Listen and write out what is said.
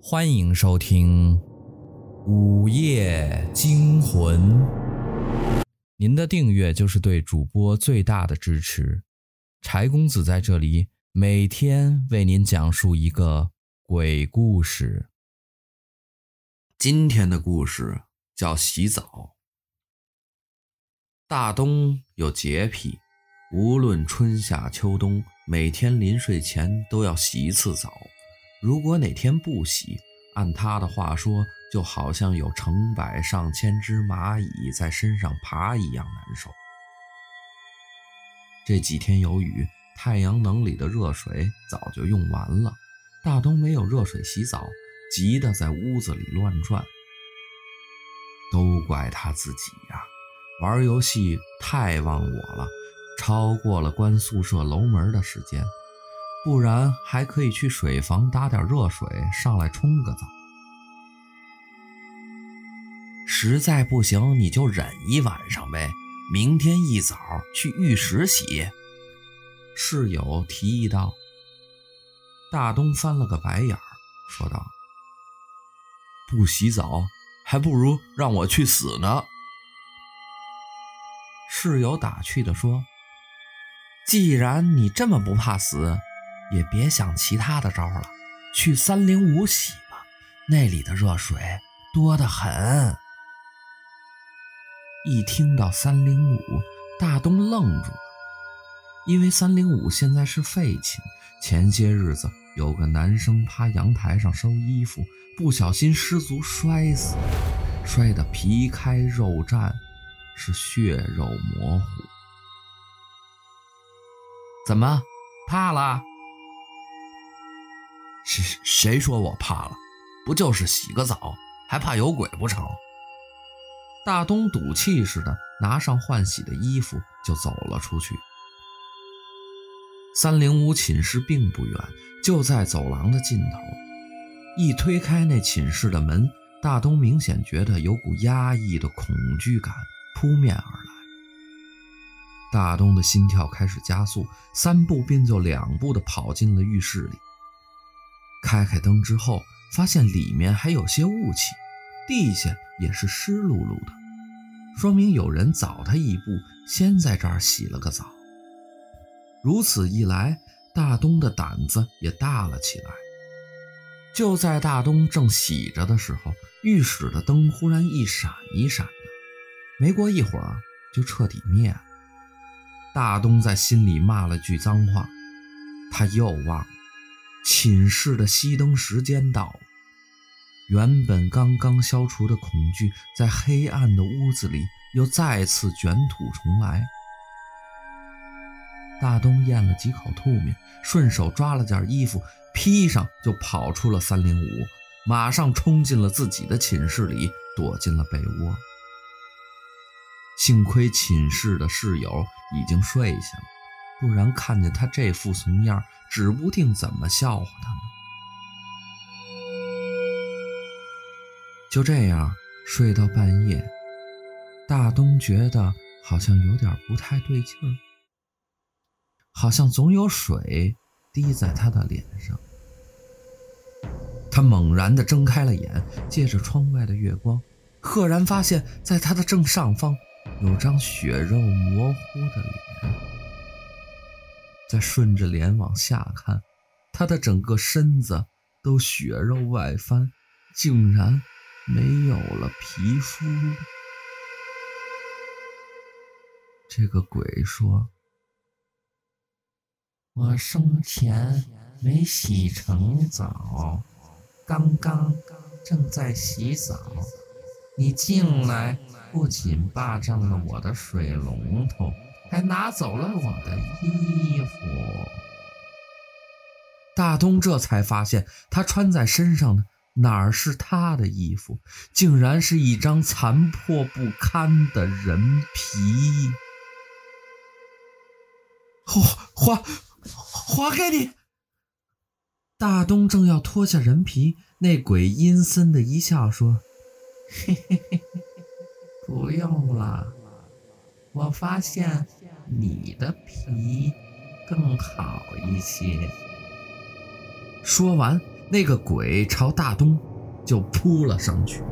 欢迎收听《午夜惊魂》。您的订阅就是对主播最大的支持。柴公子在这里每天为您讲述一个鬼故事。今天的故事叫洗澡。大东有洁癖，无论春夏秋冬，每天临睡前都要洗一次澡。如果哪天不洗，按他的话说，就好像有成百上千只蚂蚁在身上爬一样难受。这几天有雨，太阳能里的热水早就用完了，大东没有热水洗澡，急得在屋子里乱转。都怪他自己呀，玩游戏太忘我了，超过了关宿舍楼门的时间。不然还可以去水房打点热水上来冲个澡。实在不行你就忍一晚上呗，明天一早去浴室洗。室友提议道。大东翻了个白眼儿，说道：“不洗澡还不如让我去死呢。”室友打趣地说：“既然你这么不怕死。”也别想其他的招了，去三零五洗吧，那里的热水多得很。一听到三零五，大东愣住了，因为三零五现在是废寝。前些日子有个男生趴阳台上收衣服，不小心失足摔死，摔得皮开肉绽，是血肉模糊。怎么，怕了？谁谁说我怕了？不就是洗个澡，还怕有鬼不成？大东赌气似的拿上换洗的衣服就走了出去。三零五寝室并不远，就在走廊的尽头。一推开那寝室的门，大东明显觉得有股压抑的恐惧感扑面而来。大东的心跳开始加速，三步并就两步的跑进了浴室里。开开灯之后，发现里面还有些雾气，地下也是湿漉漉的，说明有人早他一步，先在这儿洗了个澡。如此一来，大东的胆子也大了起来。就在大东正洗着的时候，浴室的灯忽然一闪一闪的，没过一会儿就彻底灭了。大东在心里骂了句脏话，他又忘了。寝室的熄灯时间到了，原本刚刚消除的恐惧，在黑暗的屋子里又再次卷土重来。大东咽了几口吐沫，顺手抓了件衣服披上，就跑出了三零五，马上冲进了自己的寝室里，躲进了被窝。幸亏寝室的室友已经睡下了。不然看见他这副怂样，指不定怎么笑话他呢。就这样睡到半夜，大东觉得好像有点不太对劲儿，好像总有水滴在他的脸上。他猛然地睁开了眼，借着窗外的月光，赫然发现在他的正上方有张血肉模糊的脸。再顺着脸往下看，他的整个身子都血肉外翻，竟然没有了皮肤。这个鬼说：“我生前没洗成澡，刚刚正在洗澡，你进来不仅霸占了我的水龙头。”还拿走了我的衣服。大东这才发现，他穿在身上的哪儿是他的衣服，竟然是一张残破不堪的人皮。还还还给你！大东正要脱下人皮，那鬼阴森的一笑说：“嘿嘿嘿，不用了。”我发现你的皮更好一些。说完，那个鬼朝大东就扑了上去。